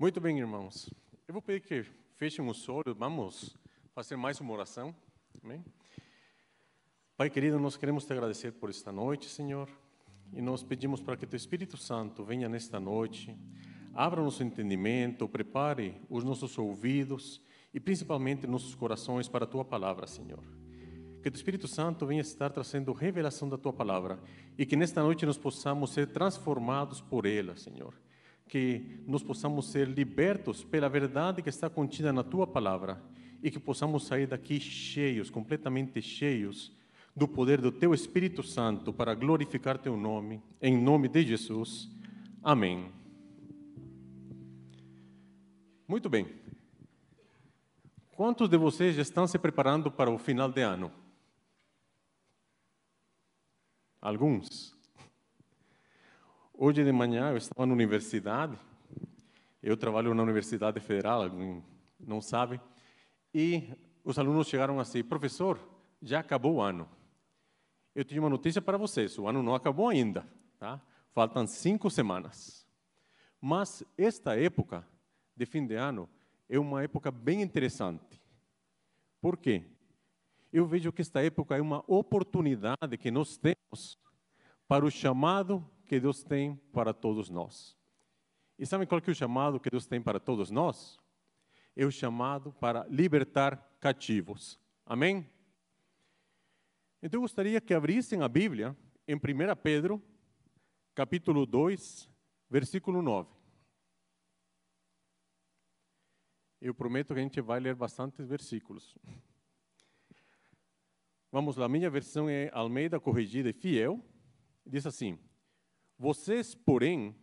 Muito bem, irmãos. Eu vou pedir que fechem os olhos, vamos fazer mais uma oração. Amém? Pai querido, nós queremos te agradecer por esta noite, Senhor, e nós pedimos para que teu Espírito Santo venha nesta noite, abra nosso entendimento, prepare os nossos ouvidos e principalmente nossos corações para a tua palavra, Senhor. Que o Espírito Santo venha estar trazendo revelação da tua palavra e que nesta noite nós possamos ser transformados por ela, Senhor. Que nós possamos ser libertos pela verdade que está contida na tua palavra e que possamos sair daqui cheios, completamente cheios do poder do teu Espírito Santo para glorificar teu nome, em nome de Jesus. Amém. Muito bem. Quantos de vocês já estão se preparando para o final de ano? Alguns. Hoje de manhã eu estava na universidade, eu trabalho na Universidade Federal, alguém não sabe, e os alunos chegaram assim, professor, já acabou o ano. Eu tenho uma notícia para vocês, o ano não acabou ainda, tá? Faltam cinco semanas. Mas esta época de fim de ano é uma época bem interessante. Por quê? Eu vejo que esta época é uma oportunidade que nós temos para o chamado que Deus tem para todos nós. E sabe qual que é o chamado que Deus tem para todos nós? É o chamado para libertar cativos. Amém? Então eu gostaria que abrissem a Bíblia em 1 Pedro, capítulo 2, versículo 9. Eu prometo que a gente vai ler bastantes versículos. Vamos lá, minha versão é Almeida Corrigida e Fiel. Diz assim: Vocês, porém,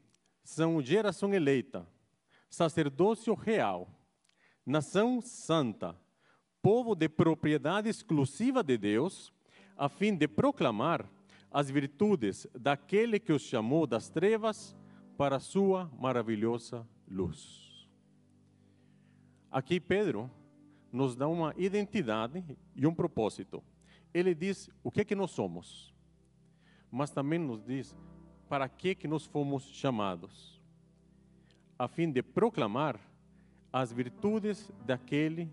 são geração eleita, sacerdócio real, nação santa, povo de propriedade exclusiva de Deus, a fim de proclamar as virtudes daquele que os chamou das trevas para a sua maravilhosa luz. Aqui Pedro nos dá uma identidade e um propósito. Ele diz o que é que nós somos, mas também nos diz para que que nós fomos chamados, a fim de proclamar as virtudes daquele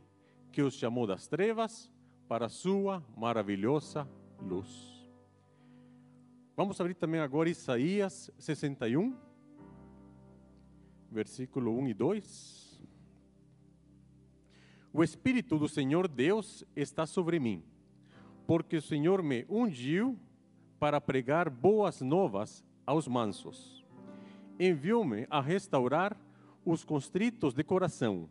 que os chamou das trevas para a sua maravilhosa luz. Vamos abrir também agora Isaías 61, versículo 1 e 2. O Espírito do Senhor Deus está sobre mim, porque o Senhor me ungiu para pregar boas novas aos mansos. Enviou-me a restaurar os constritos de coração,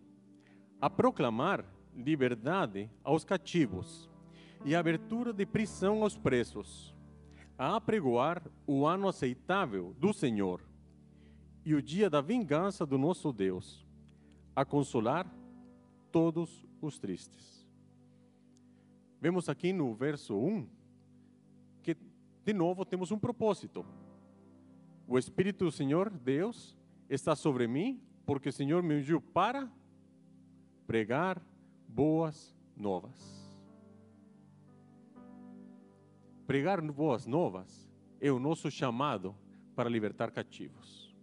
a proclamar liberdade aos cativos e abertura de prisão aos presos, a apregoar o ano aceitável do Senhor e o dia da vingança do nosso Deus, a consolar todos os tristes. Vemos aqui no verso 1 que, de novo, temos um propósito. O Espírito do Senhor, Deus, está sobre mim, porque o Senhor me ungiu para pregar boas novas. Pregar boas novas é o nosso chamado para libertar cativos.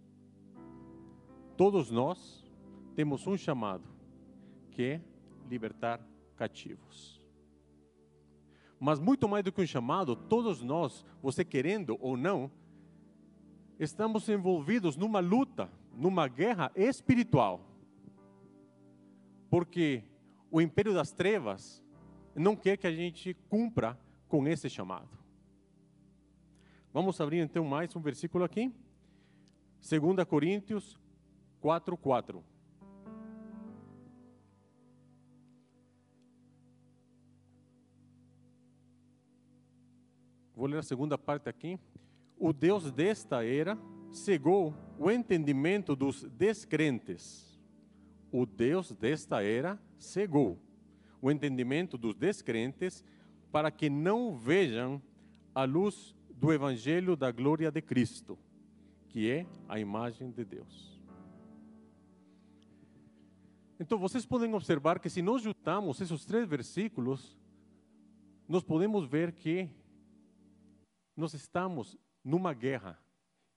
Todos nós temos um chamado que libertar cativos. Mas muito mais do que um chamado, todos nós, você querendo ou não, estamos envolvidos numa luta, numa guerra espiritual. Porque o império das trevas não quer que a gente cumpra com esse chamado. Vamos abrir então mais um versículo aqui. 2 Coríntios 4, 4. Vou ler a segunda parte aqui. O Deus desta era cegou o entendimento dos descrentes. O Deus desta era cegou o entendimento dos descrentes para que não vejam a luz do evangelho da glória de Cristo, que é a imagem de Deus. Então vocês podem observar que se nós juntamos esses três versículos, nós podemos ver que nós estamos numa guerra.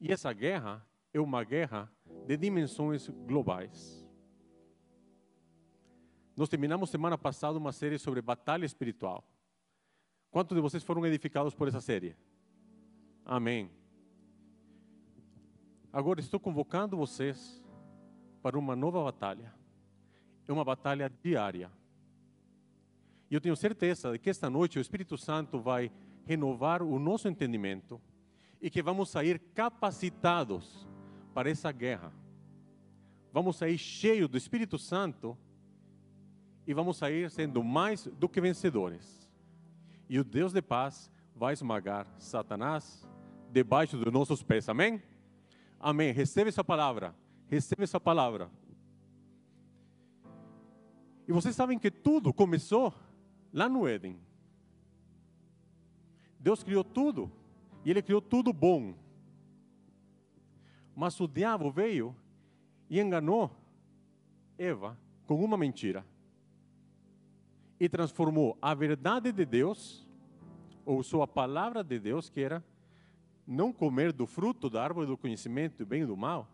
E essa guerra é uma guerra de dimensões globais. nós terminamos semana passada uma série sobre batalha espiritual. Quantos de vocês foram edificados por essa série? Amém. Agora estou convocando vocês para uma nova batalha. É uma batalha diária. E eu tenho certeza de que esta noite o Espírito Santo vai renovar o nosso entendimento e que vamos sair capacitados para essa guerra. Vamos sair cheios do Espírito Santo e vamos sair sendo mais do que vencedores. E o Deus de paz vai esmagar Satanás debaixo dos nossos pés. Amém? Amém. Recebe essa palavra. Recebe essa palavra. E vocês sabem que tudo começou lá no Éden. Deus criou tudo e Ele criou tudo bom. Mas o diabo veio e enganou Eva com uma mentira e transformou a verdade de Deus, ou sua palavra de Deus, que era não comer do fruto da árvore do conhecimento do bem e do mal.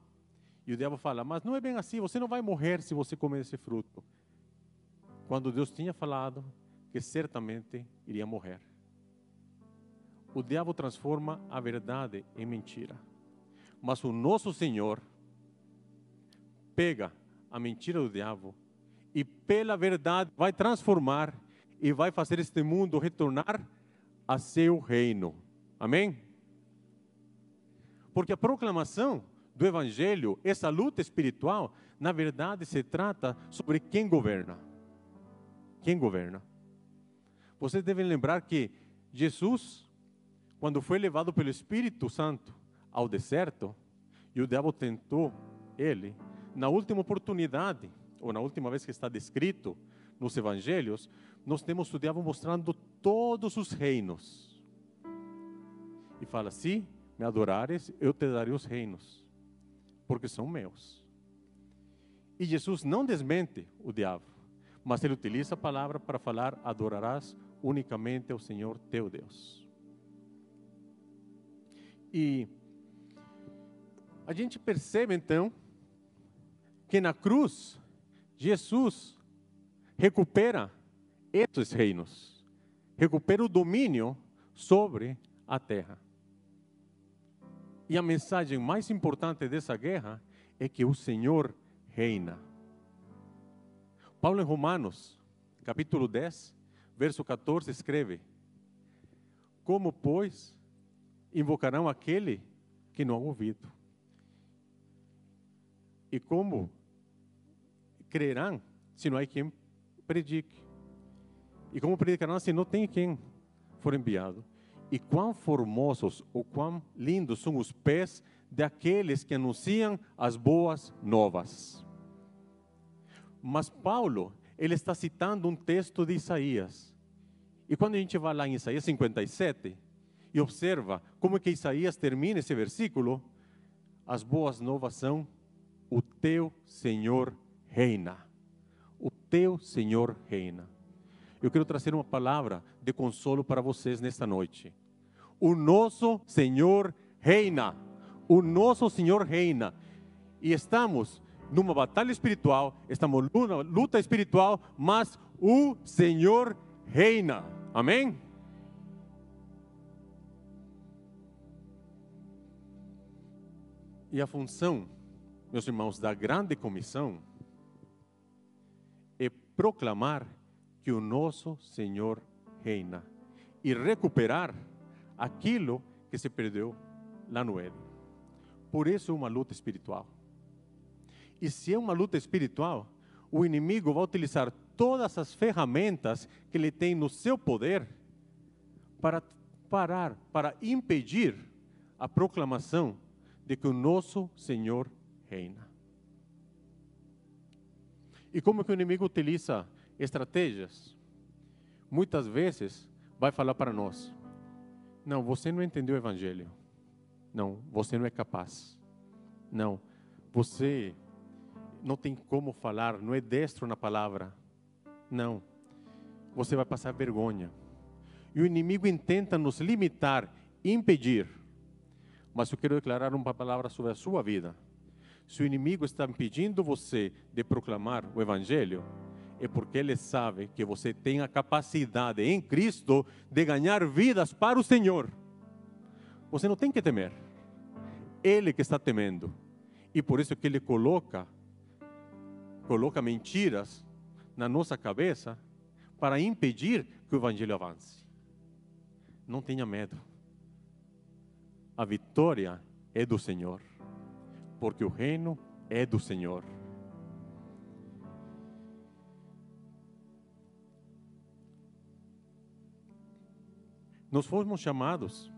E o diabo fala: Mas não é bem assim, você não vai morrer se você comer esse fruto. Quando Deus tinha falado que certamente iria morrer. O diabo transforma a verdade em mentira. Mas o nosso Senhor pega a mentira do diabo e pela verdade vai transformar e vai fazer este mundo retornar a seu reino. Amém? Porque a proclamação do evangelho, essa luta espiritual, na verdade se trata sobre quem governa. Quem governa? Vocês devem lembrar que Jesus, quando foi levado pelo Espírito Santo ao deserto, e o diabo tentou ele, na última oportunidade, ou na última vez que está descrito nos evangelhos, nós temos o diabo mostrando todos os reinos. E fala: Se me adorares, eu te darei os reinos, porque são meus. E Jesus não desmente o diabo, mas ele utiliza a palavra para falar: adorarás unicamente ao Senhor teu Deus. E a gente percebe então que na cruz Jesus recupera esses reinos, recupera o domínio sobre a terra. E a mensagem mais importante dessa guerra é que o Senhor reina. Paulo em Romanos, capítulo 10, verso 14, escreve: Como, pois, invocarão aquele que não há ouvido? E como crerão se não há quem predique? E como predicarão se não tem quem for enviado? E quão formosos ou quão lindos são os pés daqueles que anunciam as boas novas. Mas Paulo, ele está citando um texto de Isaías. E quando a gente vai lá em Isaías 57 e observa como é que Isaías termina esse versículo, as boas novas são: o teu Senhor reina. O teu Senhor reina. Eu quero trazer uma palavra de consolo para vocês nesta noite. O nosso Senhor reina. O nosso Senhor reina. E estamos numa batalha espiritual, estamos numa luta espiritual, mas o Senhor reina. Amém? E a função, meus irmãos, da grande comissão é proclamar que o nosso Senhor reina e recuperar aquilo que se perdeu lá no Éden. Por isso é uma luta espiritual. E se é uma luta espiritual, o inimigo vai utilizar todas as ferramentas que ele tem no seu poder para parar, para impedir a proclamação de que o nosso Senhor reina. E como que o inimigo utiliza estratégias? Muitas vezes vai falar para nós: não, você não entendeu o evangelho. Não, você não é capaz. Não, você não tem como falar, não é destro na palavra. Não. Você vai passar vergonha. E o inimigo intenta nos limitar, impedir. Mas eu quero declarar uma palavra sobre a sua vida. Se o inimigo está impedindo você de proclamar o evangelho, é porque Ele sabe que você tem a capacidade em Cristo de ganhar vidas para o Senhor. Você não tem que temer. Ele que está temendo. E por isso que Ele coloca, coloca mentiras na nossa cabeça para impedir que o Evangelho avance. Não tenha medo. A vitória é do Senhor, porque o reino é do Senhor. Nós fomos chamados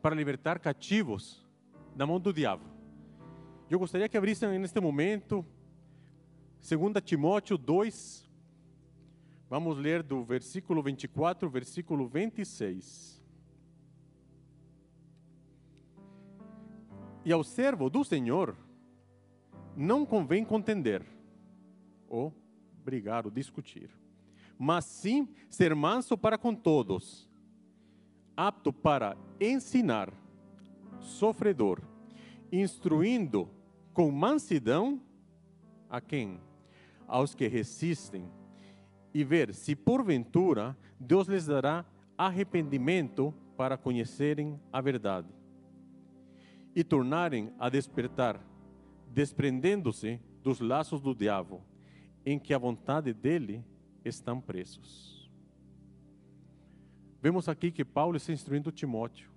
para libertar cativos da mão do diabo. Eu gostaria que abrissem neste momento 2 Timóteo 2, vamos ler do versículo 24, versículo 26. E ao servo do Senhor não convém contender, ou brigar, ou discutir, mas sim ser manso para com todos, apto para ensinar, sofredor, instruindo com mansidão a quem? Aos que resistem, e ver se porventura Deus lhes dará arrependimento para conhecerem a verdade e tornarem a despertar, desprendendo-se dos laços do diabo, em que a vontade dele estão presos. Vemos aqui que Paulo está instruindo Timóteo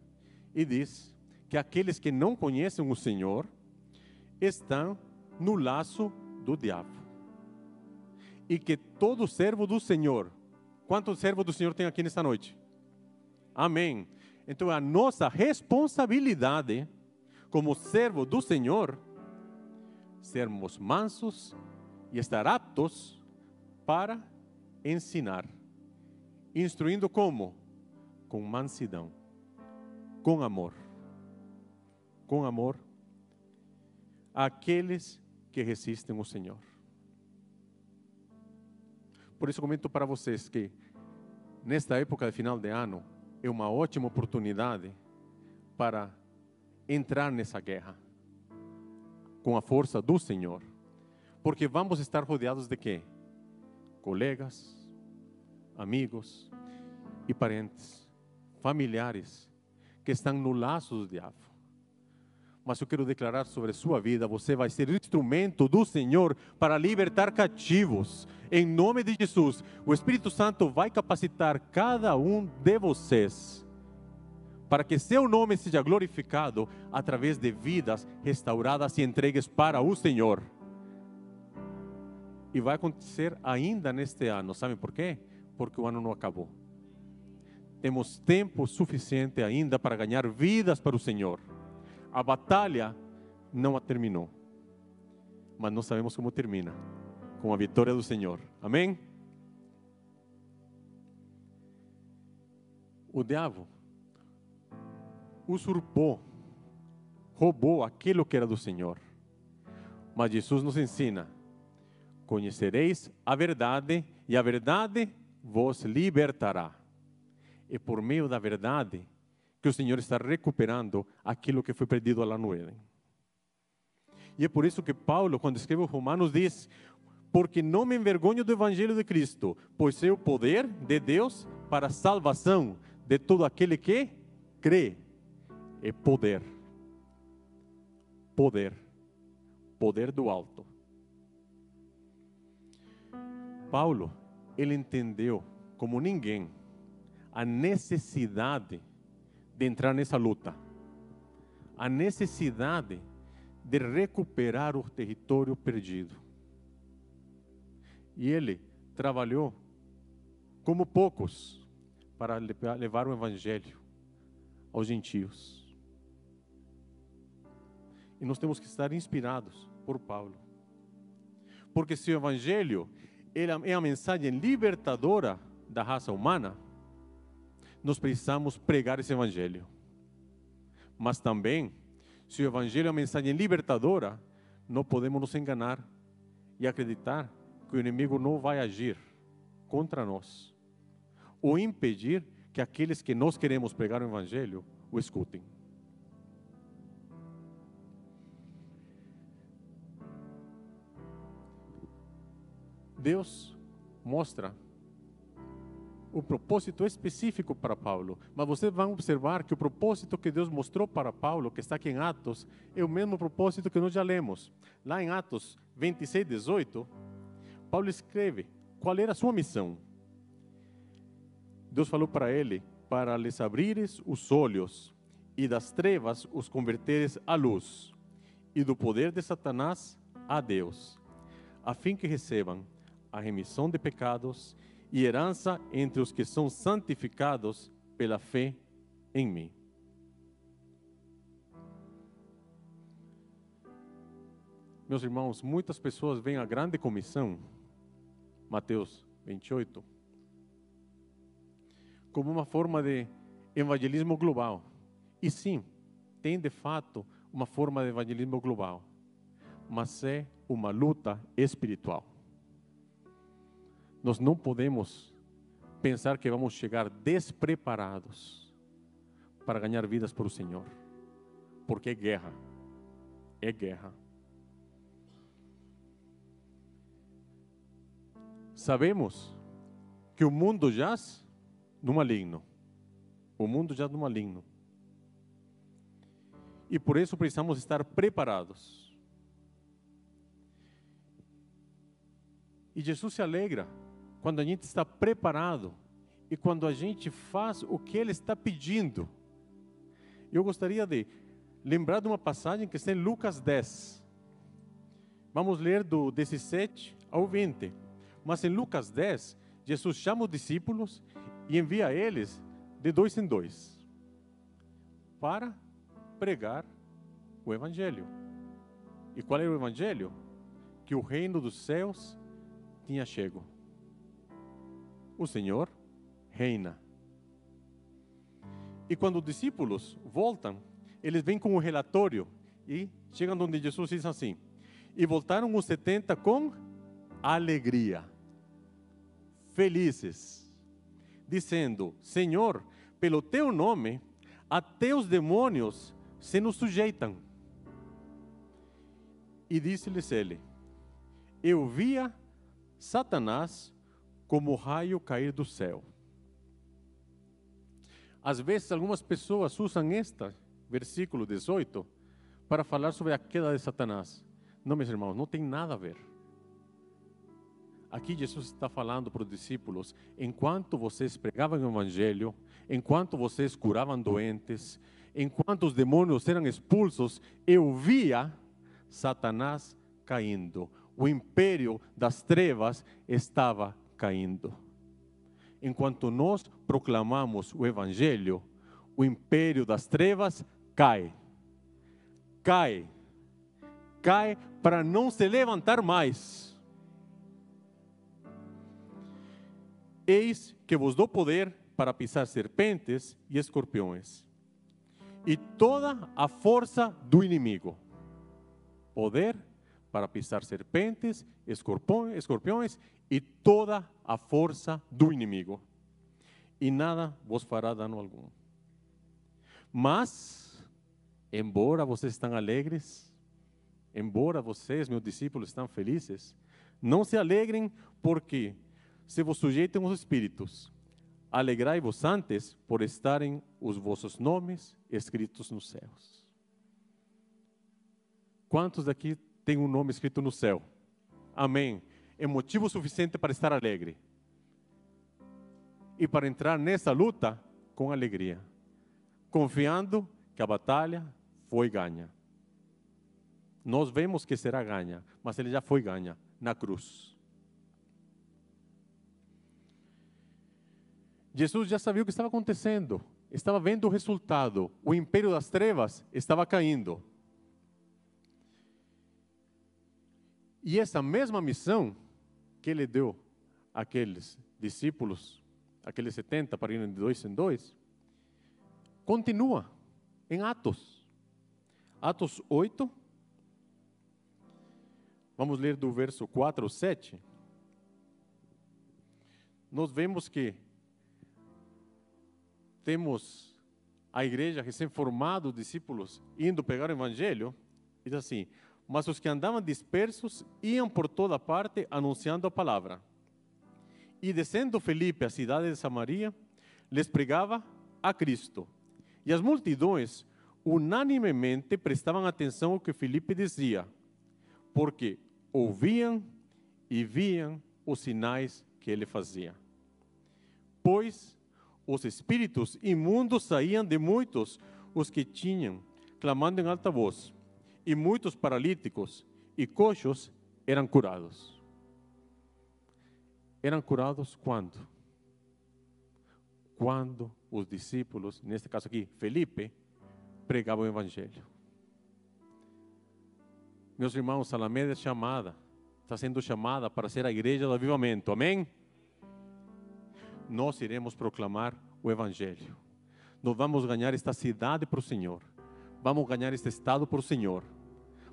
e diz que aqueles que não conhecem o Senhor estão no laço do diabo. E que todo servo do Senhor, quantos servos do Senhor tem aqui nesta noite? Amém. Então a nossa responsabilidade como servo do Senhor, sermos mansos e estar aptos para ensinar. Instruindo como? Com mansidão, com amor. Com amor àqueles que resistem ao Senhor. Por isso comento para vocês que nesta época de final de ano é uma ótima oportunidade para entrar nessa guerra com a força do Senhor. Porque vamos estar rodeados de quê? Colegas, amigos e parentes, familiares que estão no laço do diabo. Mas eu quero declarar sobre sua vida: você vai ser instrumento do Senhor para libertar cativos. Em nome de Jesus, o Espírito Santo vai capacitar cada um de vocês para que seu nome seja glorificado através de vidas restauradas e entregues para o Senhor. E vai acontecer ainda neste ano, sabe por quê? Porque o ano não acabou. Temos tempo suficiente ainda para ganhar vidas para o Senhor. A batalha não terminou, mas não sabemos como termina com a vitória do Senhor. Amém? O diabo usurpou, roubou aquilo que era do Senhor. Mas Jesus nos ensina: conhecereis a verdade e a verdade vos libertará. É por meio da verdade que o Senhor está recuperando aquilo que foi perdido lá no Éden. E é por isso que Paulo, quando escreve os Romanos, diz: Porque não me envergonho do Evangelho de Cristo, pois é o poder de Deus para a salvação de todo aquele que crê é poder. Poder. Poder do alto. Paulo, ele entendeu como ninguém a necessidade de entrar nessa luta. A necessidade de recuperar o território perdido. E ele trabalhou como poucos para levar o evangelho aos gentios. E nós temos que estar inspirados por Paulo. Porque se o Evangelho é a mensagem libertadora da raça humana, nós precisamos pregar esse Evangelho. Mas também, se o Evangelho é a mensagem libertadora, não podemos nos enganar e acreditar que o inimigo não vai agir contra nós ou impedir que aqueles que nós queremos pregar o Evangelho o escutem. Deus mostra o propósito específico para Paulo. Mas vocês vão observar que o propósito que Deus mostrou para Paulo, que está aqui em Atos, é o mesmo propósito que nós já lemos. Lá em Atos 26, 18, Paulo escreve qual era a sua missão. Deus falou para ele: para lhes abrires os olhos e das trevas os converteres à luz, e do poder de Satanás a Deus, a fim que recebam a remissão de pecados e herança entre os que são santificados pela fé em mim. Meus irmãos, muitas pessoas veem a grande comissão, Mateus 28, como uma forma de evangelismo global. E sim, tem de fato uma forma de evangelismo global, mas é uma luta espiritual. Nós não podemos pensar que vamos chegar despreparados para ganhar vidas para o Senhor, porque é guerra, é guerra. Sabemos que o mundo jaz no maligno, o mundo jaz no maligno, e por isso precisamos estar preparados. E Jesus se alegra quando a gente está preparado e quando a gente faz o que Ele está pedindo. Eu gostaria de lembrar de uma passagem que está em Lucas 10. Vamos ler do 17 ao 20. Mas em Lucas 10, Jesus chama os discípulos e envia eles de dois em dois para pregar o Evangelho. E qual era o Evangelho? Que o reino dos céus tinha chego o Senhor reina. E quando os discípulos voltam, eles vêm com o relatório e chegam onde Jesus diz assim: E voltaram os 70 com alegria, felizes, dizendo: Senhor, pelo teu nome, até os demônios se nos sujeitam. E disse-lhes ele: Eu via Satanás como raio cair do céu. Às vezes, algumas pessoas usam este versículo 18 para falar sobre a queda de Satanás. Não, meus irmãos, não tem nada a ver. Aqui Jesus está falando para os discípulos: enquanto vocês pregavam o Evangelho, enquanto vocês curavam doentes, enquanto os demônios eram expulsos, eu via Satanás caindo. O império das trevas estava caindo. Enquanto nós proclamamos o Evangelho, o império das trevas cai. Cai. Cai para não se levantar mais. Eis que vos dou poder para pisar serpentes e escorpiões, e toda a força do inimigo. Poder para pisar serpentes, escorpiões e toda a força do inimigo, e nada vos fará dano algum. Mas, embora vocês estão alegres, embora vocês, meus discípulos, estão felizes, não se alegrem porque se vos sujeitem os espíritos. Alegrai-vos antes por estarem os vossos nomes escritos nos céus. Quantos daqui têm um nome escrito no céu? Amém é motivo suficiente para estar alegre e para entrar nessa luta com alegria, confiando que a batalha foi ganha. Nós vemos que será ganha, mas ele já foi ganha na cruz. Jesus já sabia o que estava acontecendo, estava vendo o resultado. O império das trevas estava caindo. E essa mesma missão que ele deu àqueles discípulos, aqueles 70 para irem de dois em dois, continua em Atos. Atos 8, vamos ler do verso 4 ao 7. Nós vemos que temos a igreja recém-formada, discípulos, indo pegar o evangelho, diz assim: mas os que andavam dispersos iam por toda parte anunciando a palavra. E descendo Felipe à cidade de Samaria, les pregava a Cristo. E as multidões unanimemente prestavam atenção ao que Felipe dizia, porque ouviam e viam os sinais que ele fazia. Pois os espíritos imundos saíam de muitos os que tinham, clamando em alta voz, e muitos paralíticos e coxos eram curados. Eram curados quando? Quando os discípulos, neste caso aqui, Felipe, pregavam o Evangelho. Meus irmãos, Alameda é chamada, está sendo chamada para ser a igreja do avivamento, amém? Nós iremos proclamar o Evangelho. Nós vamos ganhar esta cidade para o Senhor. Vamos ganhar este estado para o Senhor.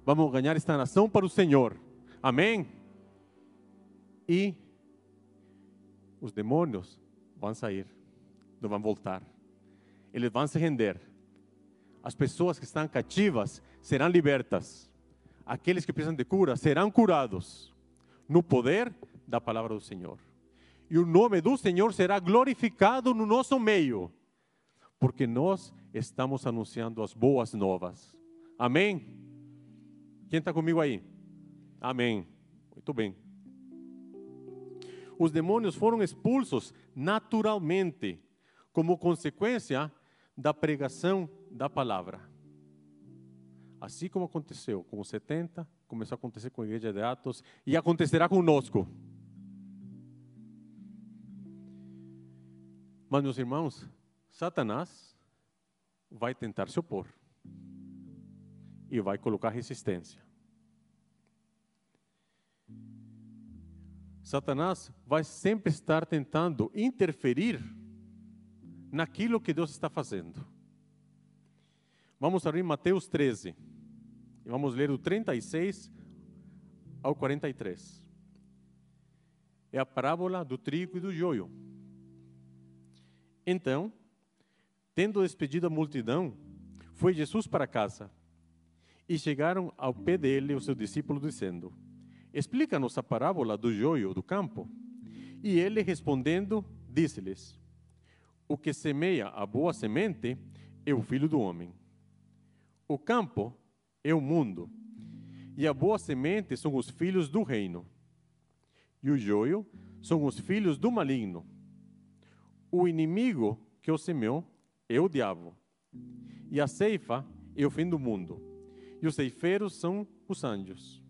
Vamos ganhar esta nação para o Senhor. Amém? E os demônios vão sair, não vão voltar. Eles vão se render. As pessoas que estão cativas serão libertas. Aqueles que precisam de cura serão curados no poder da palavra do Senhor. E o nome do Senhor será glorificado no nosso meio, porque nós estamos anunciando as boas novas. Amém? Quem está comigo aí? Amém. Muito bem. Os demônios foram expulsos naturalmente, como consequência da pregação da palavra. Assim como aconteceu com os 70, começou a acontecer com a igreja de Atos e acontecerá conosco. Mas, meus irmãos, Satanás vai tentar se opor e vai colocar resistência. Satanás vai sempre estar tentando interferir naquilo que Deus está fazendo. Vamos abrir Mateus 13 e vamos ler do 36 ao 43. É a parábola do trigo e do joio. Então, tendo despedido a multidão, foi Jesus para casa. E chegaram ao pé dele os seus discípulos, dizendo: Explica-nos a parábola do joio do campo. E ele respondendo, disse-lhes: O que semeia a boa semente é o filho do homem. O campo é o mundo, e a boa semente são os filhos do reino. E o joio são os filhos do maligno. O inimigo que o semeou é o diabo. E a ceifa é o fim do mundo. E os ceifeiros são os anjos.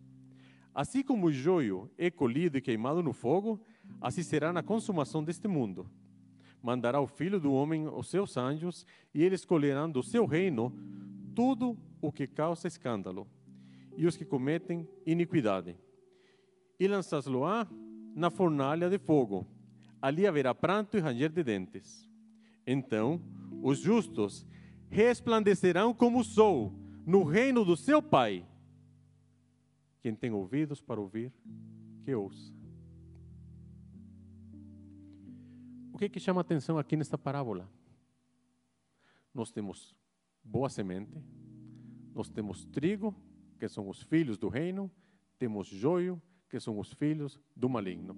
Assim como o joio é colhido e queimado no fogo, assim será na consumação deste mundo. Mandará o Filho do Homem os seus anjos, e eles colherão do seu reino tudo o que causa escândalo, e os que cometem iniquidade. E lançá-lo-á na fornalha de fogo. Ali haverá pranto e ranger de dentes. Então, os justos resplandecerão como o sol no reino do seu Pai. Quem tem ouvidos para ouvir, que ouça. O que, que chama atenção aqui nesta parábola? Nós temos boa semente, nós temos trigo, que são os filhos do reino, temos joio, que são os filhos do maligno.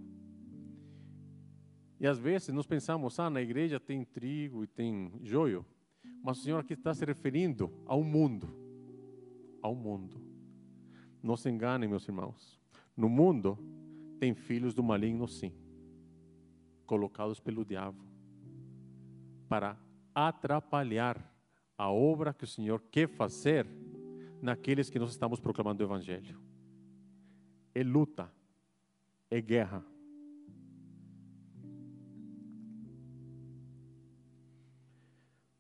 E às vezes nós pensamos, ah, na igreja tem trigo e tem joio, mas o Senhor aqui está se referindo ao mundo, ao mundo. Não se enganem, meus irmãos. No mundo tem filhos do maligno, sim, colocados pelo diabo para atrapalhar a obra que o Senhor quer fazer naqueles que nós estamos proclamando o Evangelho. É luta, é guerra.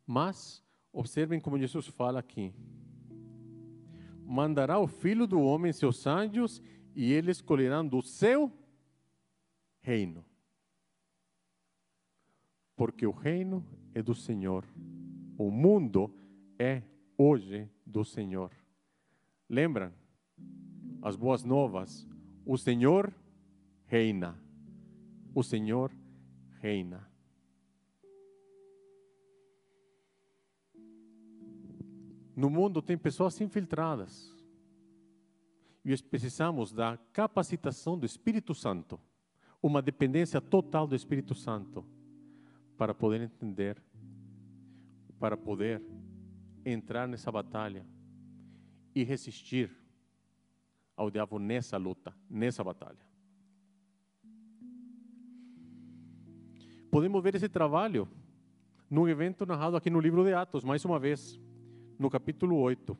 Mas, observem como Jesus fala aqui mandará o filho do homem seus anjos e eles colherão do seu reino. Porque o reino é do Senhor. O mundo é hoje do Senhor. Lembram? As boas novas. O Senhor reina. O Senhor reina. No mundo tem pessoas infiltradas. E precisamos da capacitação do Espírito Santo. uma dependência total do Espírito Santo para poder entender, para poder entrar nessa batalha e resistir ao diabo nessa luta, nessa batalha. Podemos ver esse trabalho num evento narrado aqui no livro de Atos, mais uma vez, no capítulo 8.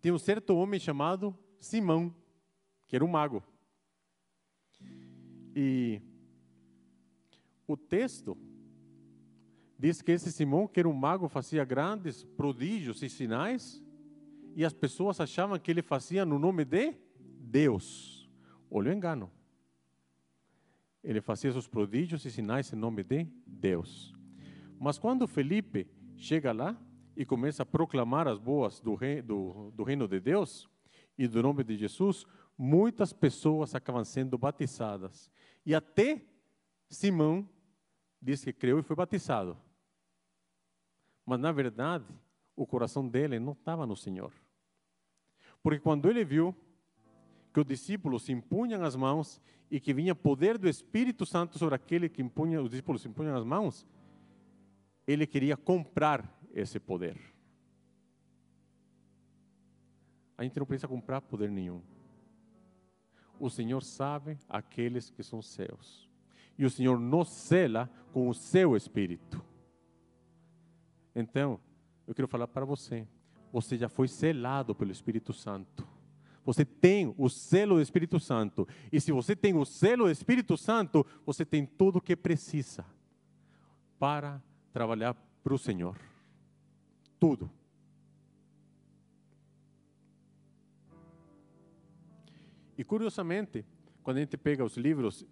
Tem um certo homem chamado Simão, que era um mago. E o texto diz que esse Simão, que era um mago, fazia grandes prodígios e sinais, e as pessoas achavam que ele fazia no nome de Deus. Olha o engano. Ele fazia seus prodígios e sinais em nome de Deus. Mas quando Felipe chega lá e começa a proclamar as boas do, rei, do, do reino de Deus e do nome de Jesus, muitas pessoas acabam sendo batizadas. E até Simão diz que creu e foi batizado. Mas, na verdade, o coração dele não estava no Senhor. Porque quando ele viu que os discípulos impunham as mãos e que vinha poder do Espírito Santo sobre aquele que impunha, os discípulos impunham as mãos, ele queria comprar esse poder. A gente não precisa comprar poder nenhum. O Senhor sabe aqueles que são seus. E o Senhor nos cela com o seu Espírito. Então, eu quero falar para você. Você já foi selado pelo Espírito Santo. Você tem o selo do Espírito Santo. E se você tem o selo do Espírito Santo, você tem tudo o que precisa para trabalhar para o Senhor. Tudo. E curiosamente, quando a gente pega os livros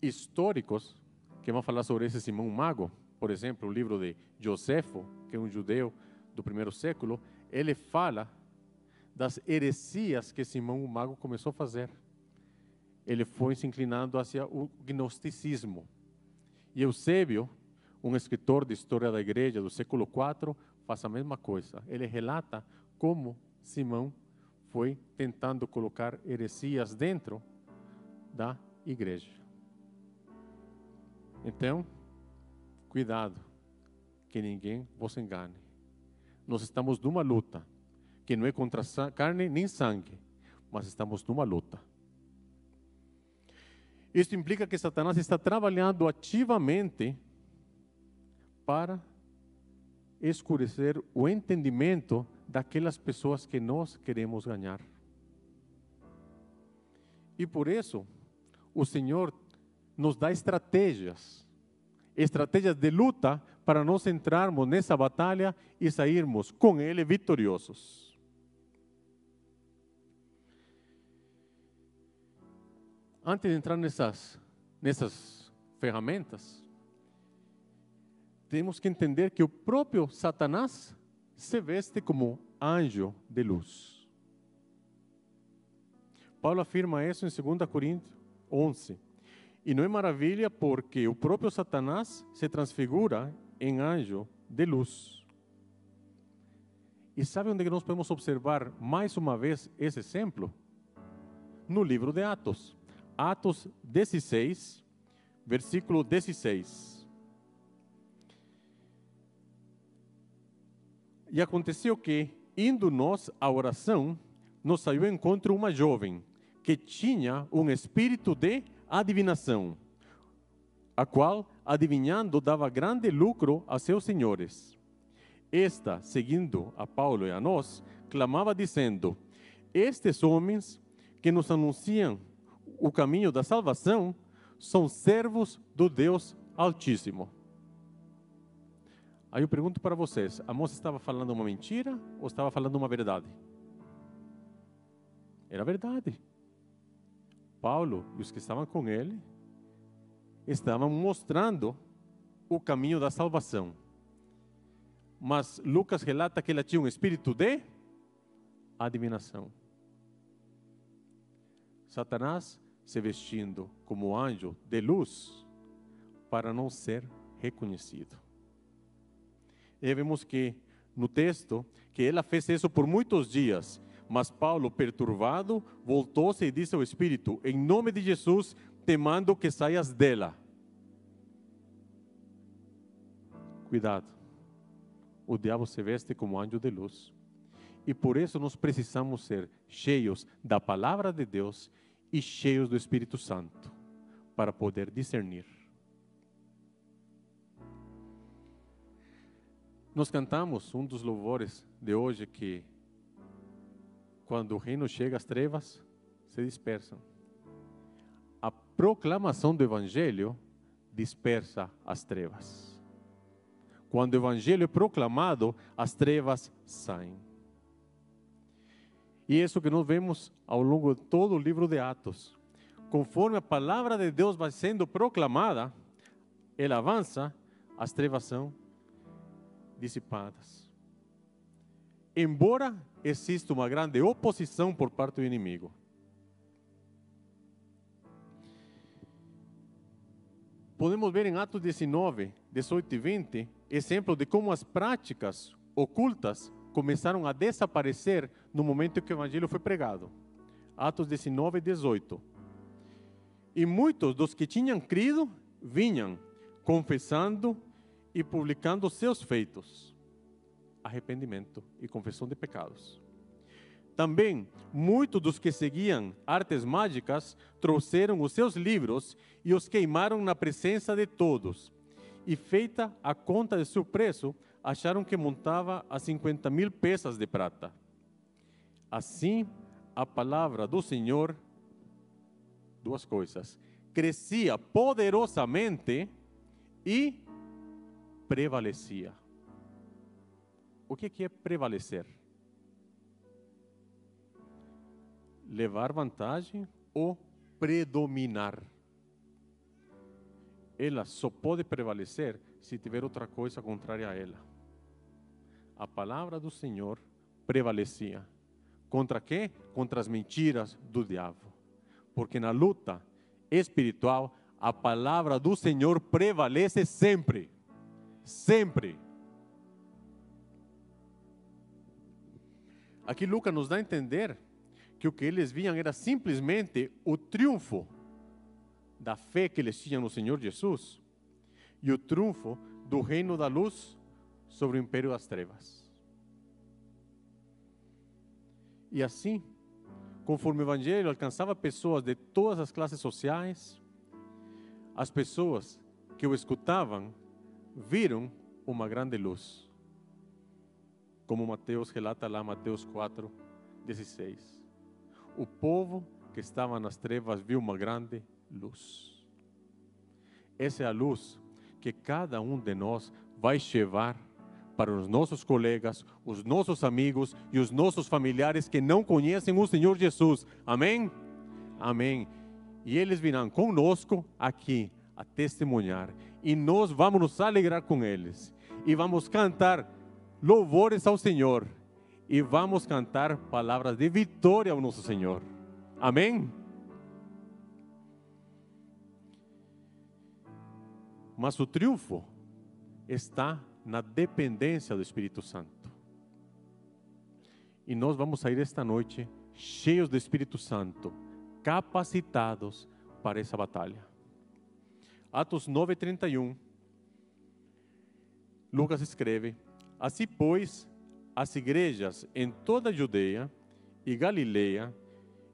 históricos que vão falar sobre esse Simão Mago, por exemplo, o livro de Josefo, que é um judeu do primeiro século, ele fala das heresias que Simão o Mago começou a fazer. Ele foi se inclinando hacia o gnosticismo. E Eusébio, um escritor de história da igreja do século IV, faz a mesma coisa. Ele relata como Simão foi tentando colocar heresias dentro da igreja. Então, cuidado, que ninguém vos engane. Nós estamos numa luta, que não é contra carne nem sangue, mas estamos numa luta. Isso implica que Satanás está trabalhando ativamente para escurecer o entendimento daquelas pessoas que nós queremos ganhar. E por isso, o Senhor nos dá estratégias, estratégias de luta para nós entrarmos nessa batalha e sairmos com Ele vitoriosos. Antes de entrar nessas, nessas ferramentas, temos que entender que o próprio Satanás se veste como anjo de luz. Paulo afirma isso em 2 Coríntios 11. E não é maravilha porque o próprio Satanás se transfigura em anjo de luz. E sabe onde nós podemos observar mais uma vez esse exemplo? No livro de Atos. Atos 16, versículo 16. E aconteceu que, indo nós à oração, nos saiu encontro uma jovem que tinha um espírito de adivinação, a qual, adivinhando, dava grande lucro a seus senhores. Esta, seguindo a Paulo e a nós, clamava dizendo: Estes homens que nos anunciam o caminho da salvação são servos do Deus Altíssimo. Aí eu pergunto para vocês: a moça estava falando uma mentira ou estava falando uma verdade? Era verdade. Paulo e os que estavam com ele estavam mostrando o caminho da salvação. Mas Lucas relata que ela tinha um espírito de adivinação. Satanás se vestindo como anjo de luz para não ser reconhecido. E vemos que no texto que ela fez isso por muitos dias, mas Paulo, perturbado, voltou-se e disse ao Espírito: Em nome de Jesus, te mando que saias dela. Cuidado, o diabo se veste como anjo de luz. E por isso nós precisamos ser cheios da palavra de Deus e cheios do Espírito Santo para poder discernir. Nós cantamos um dos louvores de hoje que quando o reino chega às trevas, se dispersam. A proclamação do evangelho dispersa as trevas. Quando o evangelho é proclamado, as trevas saem. E isso que nós vemos ao longo de todo o livro de Atos. Conforme a palavra de Deus vai sendo proclamada, ela avança, as trevas são dissipadas. Embora exista uma grande oposição por parte do inimigo. Podemos ver em Atos 19, 18 e 20, exemplo de como as práticas ocultas começaram a desaparecer no momento em que o evangelho foi pregado. Atos 19, 18. E muitos dos que tinham crido vinham confessando e publicando seus feitos, arrependimento e confissão de pecados. Também muitos dos que seguiam artes mágicas trouxeram os seus livros e os queimaram na presença de todos. E feita a conta de seu preço, acharam que montava a 50 mil peças de prata. Assim, a palavra do Senhor, duas coisas, crescia poderosamente e prevalecia. O que é prevalecer? Levar vantagem ou predominar. Ela só pode prevalecer se tiver outra coisa contrária a ela. A palavra do Senhor prevalecia. Contra quê? Contra as mentiras do diabo. Porque na luta espiritual, a palavra do Senhor prevalece sempre sempre. Aqui Lucas nos dá a entender que o que eles viam era simplesmente o triunfo da fé que eles tinham no Senhor Jesus e o triunfo do reino da luz sobre o império das trevas. E assim, conforme o evangelho alcançava pessoas de todas as classes sociais, as pessoas que o escutavam viram uma grande luz. Como Mateus relata lá, Mateus 4, 16. O povo que estava nas trevas viu uma grande luz. Essa é a luz que cada um de nós vai levar para os nossos colegas, os nossos amigos e os nossos familiares que não conhecem o Senhor Jesus. Amém? Amém. E eles virão conosco aqui a testemunhar e nós vamos nos alegrar com eles e vamos cantar louvores ao Senhor e vamos cantar palavras de vitória ao nosso Senhor. Amém? Mas o triunfo está na dependência do Espírito Santo. E nós vamos sair esta noite cheios do Espírito Santo, capacitados para essa batalha. Atos 9:31. Lucas escreve: Assim, pois, as igrejas em toda a Judeia e Galileia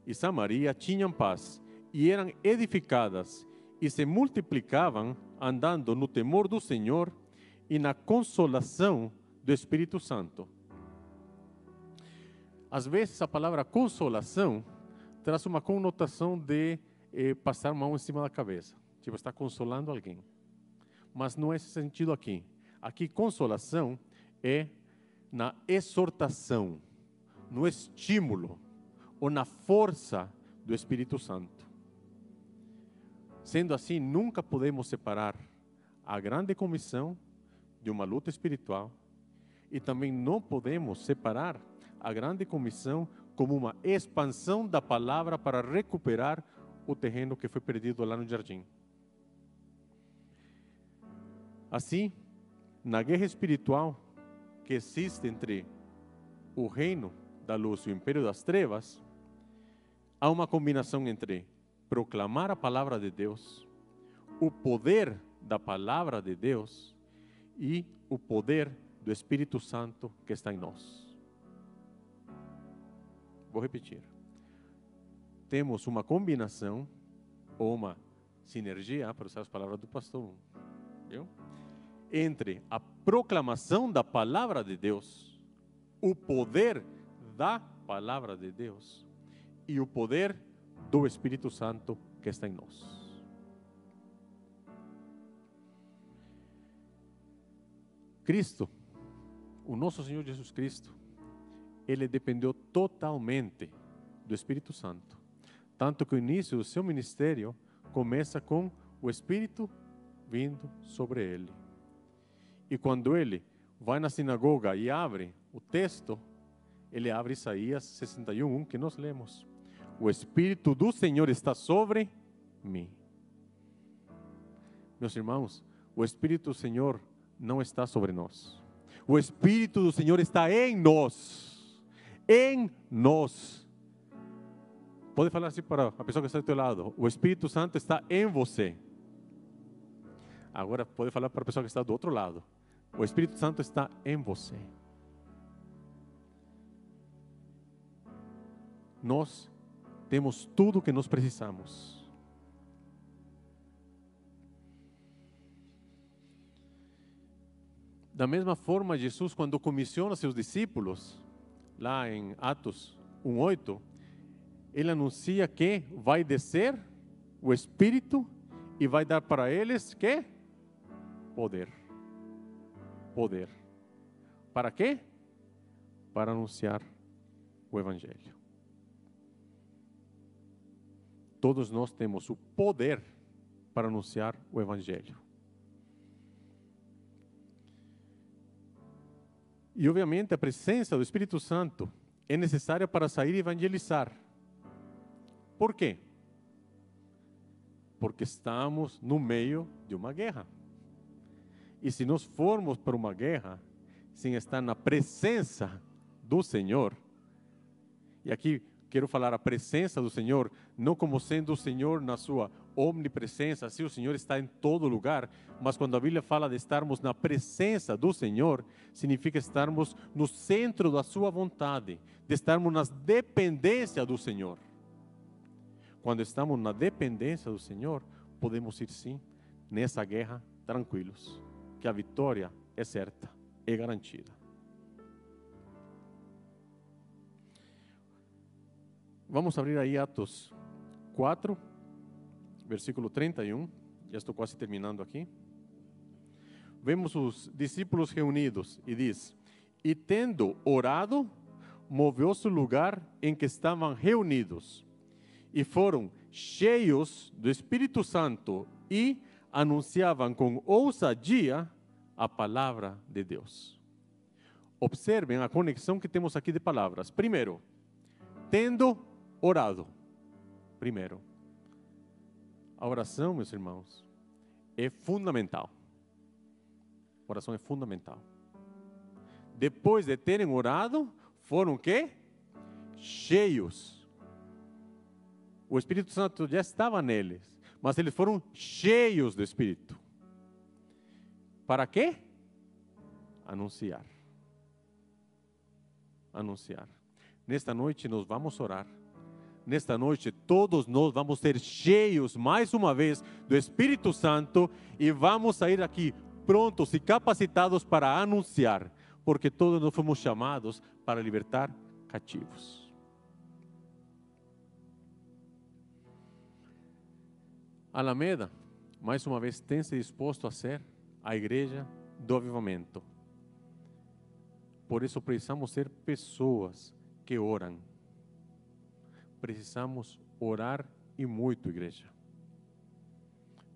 e Samaria tinham paz e eram edificadas e se multiplicavam andando no temor do Senhor e na consolação do Espírito Santo. Às vezes a palavra consolação traz uma conotação de eh, passar mão em cima da cabeça. Tipo, está consolando alguém. Mas não é esse sentido aqui. Aqui, consolação é na exortação, no estímulo ou na força do Espírito Santo. Sendo assim, nunca podemos separar a grande comissão de uma luta espiritual e também não podemos separar a grande comissão como uma expansão da palavra para recuperar o terreno que foi perdido lá no jardim. Assim, na guerra espiritual que existe entre o reino da luz e o império das trevas, há uma combinação entre proclamar a palavra de Deus, o poder da palavra de Deus e o poder do Espírito Santo que está em nós. Vou repetir. Temos uma combinação ou uma sinergia, para usar as palavras do pastor, viu? Entre a proclamação da palavra de Deus, o poder da palavra de Deus e o poder do Espírito Santo que está em nós. Cristo, o nosso Senhor Jesus Cristo, ele dependeu totalmente do Espírito Santo. Tanto que o início do seu ministério começa com o Espírito vindo sobre ele. E quando ele vai na sinagoga e abre o texto, ele abre Isaías 61, que nós lemos. O Espírito do Senhor está sobre mim. Meus irmãos, o Espírito do Senhor não está sobre nós. O Espírito do Senhor está em nós. Em nós. Pode falar assim para a pessoa que está do teu lado. O Espírito Santo está em você. Agora pode falar para a pessoa que está do outro lado. O Espírito Santo está em você. Nós temos tudo o que nós precisamos. Da mesma forma, Jesus, quando comissiona seus discípulos, lá em Atos 1,8, ele anuncia que vai descer o Espírito e vai dar para eles que? Poder. Poder. Para quê? Para anunciar o Evangelho. Todos nós temos o poder para anunciar o Evangelho. E, obviamente, a presença do Espírito Santo é necessária para sair e evangelizar. Por quê? Porque estamos no meio de uma guerra. E se nós formos para uma guerra sem estar na presença do Senhor, e aqui quero falar a presença do Senhor, não como sendo o Senhor na sua omnipresença, assim o Senhor está em todo lugar, mas quando a Bíblia fala de estarmos na presença do Senhor, significa estarmos no centro da sua vontade, de estarmos na dependência do Senhor. Quando estamos na dependência do Senhor, podemos ir sim nessa guerra tranquilos, que a vitória é certa, é garantida. Vamos abrir aí Atos 4, versículo 31, já estou quase terminando aqui. Vemos os discípulos reunidos e diz: E tendo orado, moveu-se o lugar em que estavam reunidos, e foram cheios do Espírito Santo e anunciavam com ousadia a palavra de Deus. Observem a conexão que temos aqui de palavras. Primeiro, tendo orado. Primeiro, a oração, meus irmãos, é fundamental. A oração é fundamental. Depois de terem orado, foram o quê? Cheios. O Espírito Santo já estava neles, mas eles foram cheios do Espírito. Para quê? Anunciar. Anunciar. Nesta noite nós vamos orar nesta noite, todos nós vamos ser cheios mais uma vez do Espírito Santo e vamos sair aqui prontos e capacitados para anunciar, porque todos nós fomos chamados para libertar cativos. Alameda, mais uma vez, tem se disposto a ser a igreja do avivamento. Por isso precisamos ser pessoas que oram precisamos orar e muito, igreja.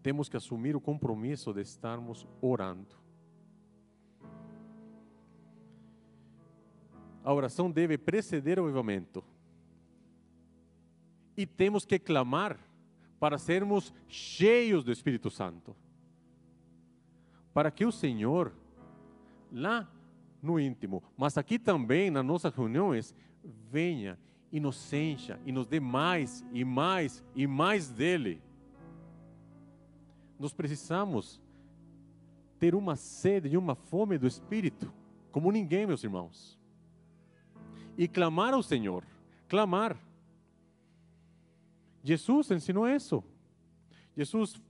Temos que assumir o compromisso de estarmos orando. A oração deve preceder o avivamento. E temos que clamar para sermos cheios do Espírito Santo. Para que o Senhor, lá no íntimo, mas aqui também nas nossas reuniões, venha e nos encha e nos dê mais e mais e mais dele. Nós precisamos ter uma sede e uma fome do Espírito, como ninguém, meus irmãos. E clamar ao Senhor, clamar. Jesus ensinou isso. Jesus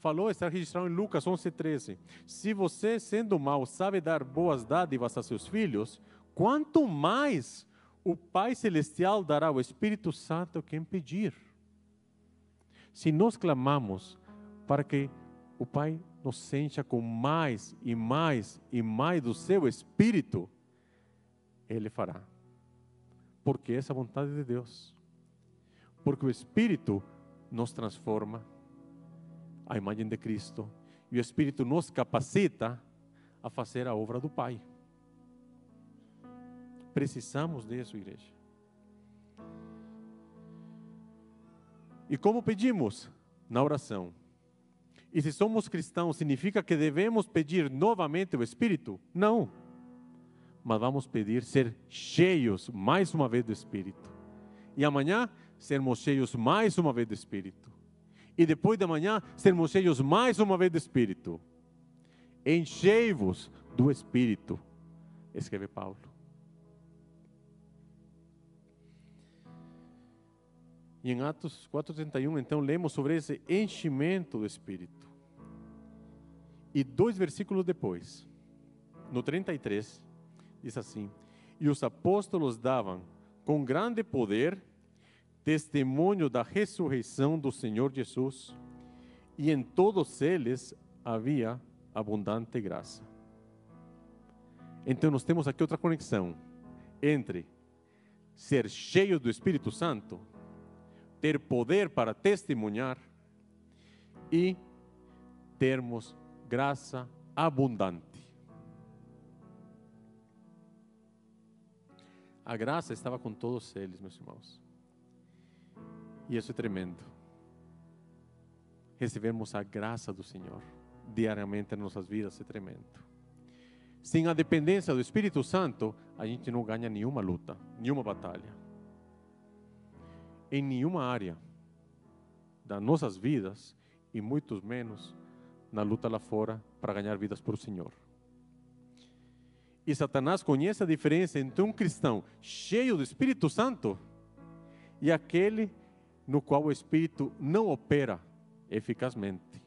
falou, está registrado em Lucas 11:13. Se você, sendo mau, sabe dar boas dádivas a seus filhos, quanto mais o Pai Celestial dará o Espírito Santo quem pedir. Se nós clamamos para que o Pai nos encha com mais e mais e mais do seu Espírito, Ele fará. Porque essa é a vontade de Deus. Porque o Espírito nos transforma a imagem de Cristo. E o Espírito nos capacita a fazer a obra do Pai. Precisamos disso, igreja. E como pedimos? Na oração. E se somos cristãos, significa que devemos pedir novamente o Espírito? Não. Mas vamos pedir ser cheios mais uma vez do Espírito. E amanhã, sermos cheios mais uma vez do Espírito e depois de amanhã sermos cheios mais uma vez do Espírito. Enchei-vos do Espírito, escreve Paulo. E em Atos 4,31, então, lemos sobre esse enchimento do Espírito. E dois versículos depois, no 33, diz assim: E os apóstolos davam com grande poder testemunho da ressurreição do Senhor Jesus, e em todos eles havia abundante graça. Então, nós temos aqui outra conexão entre ser cheio do Espírito Santo, ter poder para testemunhar e termos graça abundante. A graça estava com todos eles, meus irmãos. E isso é tremendo. Recebemos a graça do Senhor diariamente em nossas vidas é tremendo. Sem a dependência do Espírito Santo, a gente não ganha nenhuma luta, nenhuma batalha. Em nenhuma área das nossas vidas, e muito menos na luta lá fora para ganhar vidas para o Senhor. E Satanás conhece a diferença entre um cristão cheio do Espírito Santo e aquele no qual o Espírito não opera eficazmente.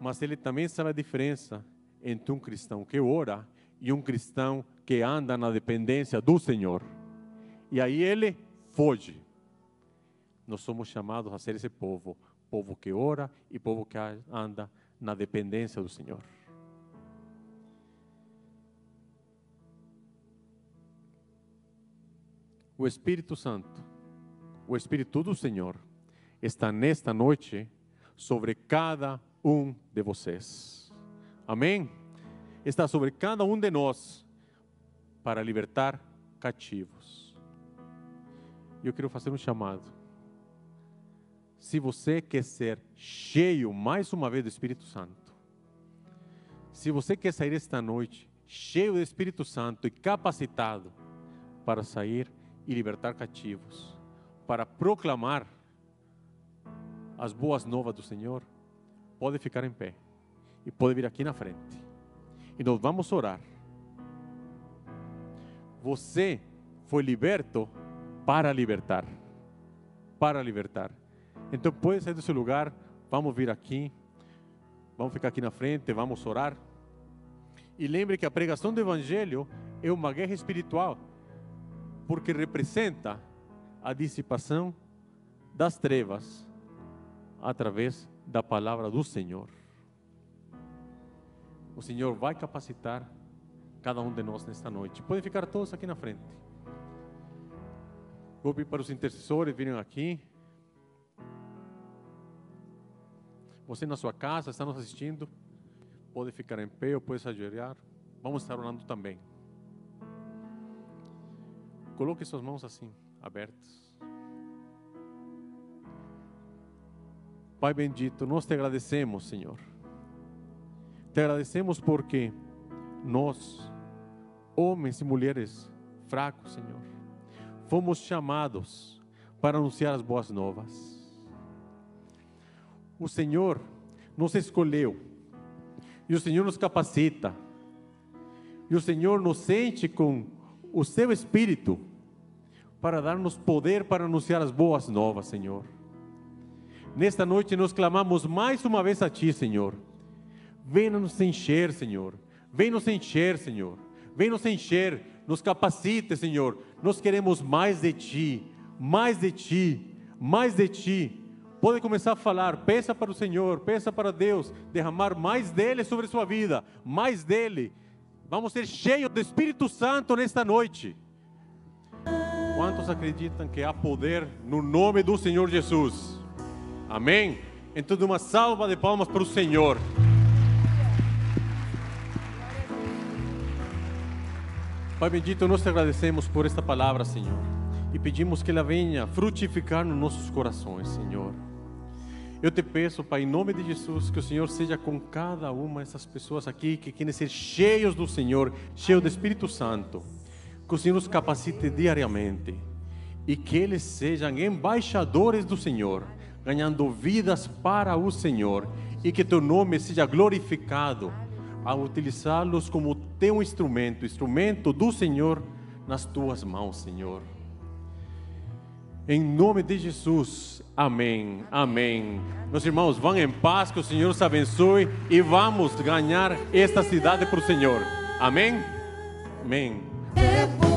Mas ele também sabe a diferença entre um cristão que ora e um cristão que anda na dependência do Senhor. E aí ele foge. Nós somos chamados a ser esse povo, povo que ora e povo que anda na dependência do Senhor. O Espírito Santo, o Espírito do Senhor, está nesta noite sobre cada um de vocês. Amém? Está sobre cada um de nós para libertar cativos. E eu quero fazer um chamado. Se você quer ser cheio mais uma vez do Espírito Santo, se você quer sair esta noite cheio do Espírito Santo e capacitado para sair e libertar cativos, para proclamar as boas novas do Senhor, pode ficar em pé e pode vir aqui na frente. E nós vamos orar. Você foi liberto para libertar. Para libertar. Então pode sair do seu lugar, vamos vir aqui, vamos ficar aqui na frente, vamos orar. E lembre que a pregação do Evangelho é uma guerra espiritual porque representa a dissipação das trevas através da palavra do Senhor. O Senhor vai capacitar cada um de nós nesta noite. Podem ficar todos aqui na frente. Vou pedir para os intercessores virem aqui. Você na sua casa, está nos assistindo, pode ficar em pé ou pode se ajoelhar. Vamos estar orando também. Coloque suas mãos assim, abertas. Pai bendito, nós te agradecemos, Senhor. Te agradecemos porque nós, homens e mulheres fracos, Senhor. Fomos chamados para anunciar as boas novas. O Senhor nos escolheu e o Senhor nos capacita. E o Senhor nos sente com o seu espírito para dar-nos poder para anunciar as boas novas, Senhor. Nesta noite nós clamamos mais uma vez a Ti, Senhor. Venha nos encher, Senhor. Vem nos encher, Senhor. Vem nos encher, nos capacite, Senhor. Nós queremos mais de Ti, mais de Ti, mais de Ti. Pode começar a falar, peça para o Senhor, peça para Deus derramar mais dele sobre sua vida, mais dele. Vamos ser cheios do Espírito Santo nesta noite. Quantos acreditam que há poder no nome do Senhor Jesus? Amém? Então, uma salva de palmas para o Senhor. Pai bendito, nós te agradecemos por esta palavra, Senhor, e pedimos que ela venha frutificar nos nossos corações, Senhor. Eu te peço, Pai, em nome de Jesus, que o Senhor seja com cada uma dessas pessoas aqui que querem ser cheios do Senhor, cheios do Espírito Santo. Que o Senhor nos capacite diariamente e que eles sejam embaixadores do Senhor, ganhando vidas para o Senhor e que teu nome seja glorificado a utilizá-los como teu instrumento, instrumento do Senhor nas tuas mãos, Senhor. Em nome de Jesus, amém, amém. Meus irmãos, vão em paz, que o Senhor os abençoe e vamos ganhar esta cidade para o Senhor. Amém? Amém. É.